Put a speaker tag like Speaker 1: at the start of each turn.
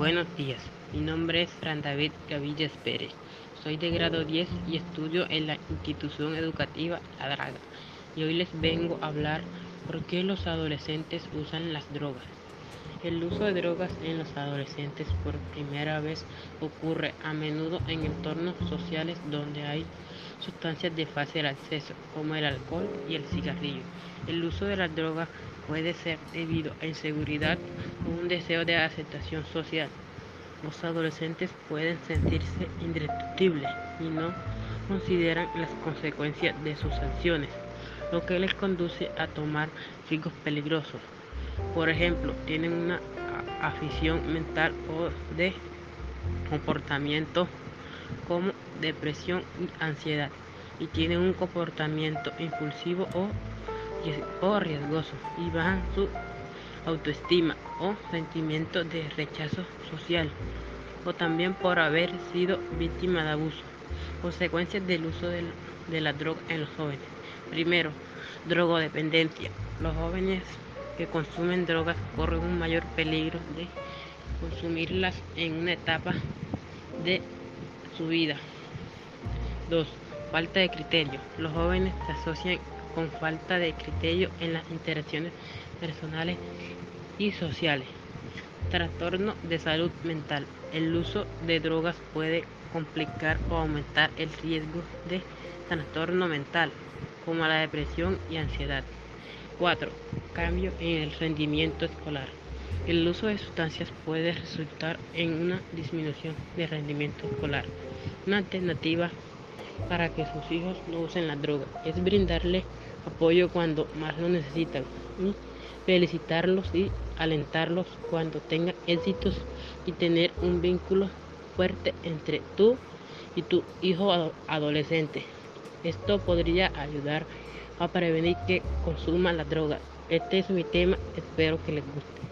Speaker 1: Buenos días, mi nombre es Fran David Gavillas Pérez. Soy de grado 10 y estudio en la institución educativa La Draga. Y hoy les vengo a hablar por qué los adolescentes usan las drogas. El uso de drogas en los adolescentes por primera vez ocurre a menudo en entornos sociales donde hay sustancias de fácil acceso, como el alcohol y el cigarrillo. El uso de las drogas puede ser debido a inseguridad un deseo de aceptación social. Los adolescentes pueden sentirse indestructibles y no consideran las consecuencias de sus acciones, lo que les conduce a tomar riesgos peligrosos. Por ejemplo, tienen una afición mental o de comportamiento como depresión y ansiedad y tienen un comportamiento impulsivo o, o riesgoso y bajan su autoestima o sentimiento de rechazo social o también por haber sido víctima de abuso. Consecuencias del uso de, la droga en los jóvenes. Primero, drogodependencia. Los jóvenes que consumen drogas corren un mayor peligro de consumirlas en una etapa de su vida. 2. Falta de criterio. Los jóvenes se asocian con falta de criterio en las interacciones personales y sociales. Trastorno de salud mental. El uso de drogas puede complicar o aumentar el riesgo de trastorno mental, como la depresión y ansiedad. 4. Cambio en el rendimiento escolar. El uso de sustancias puede resultar en una disminución de rendimiento escolar. Una alternativa para que sus hijos no usen la droga es brindarle apoyo cuando más lo necesitan felicitarlos y alentarlos cuando tengan éxitos y tener un vínculo fuerte entre tú y tu hijo adolescente. Esto podría ayudar a prevenir que consuman la droga. Este es mi tema, espero que les guste.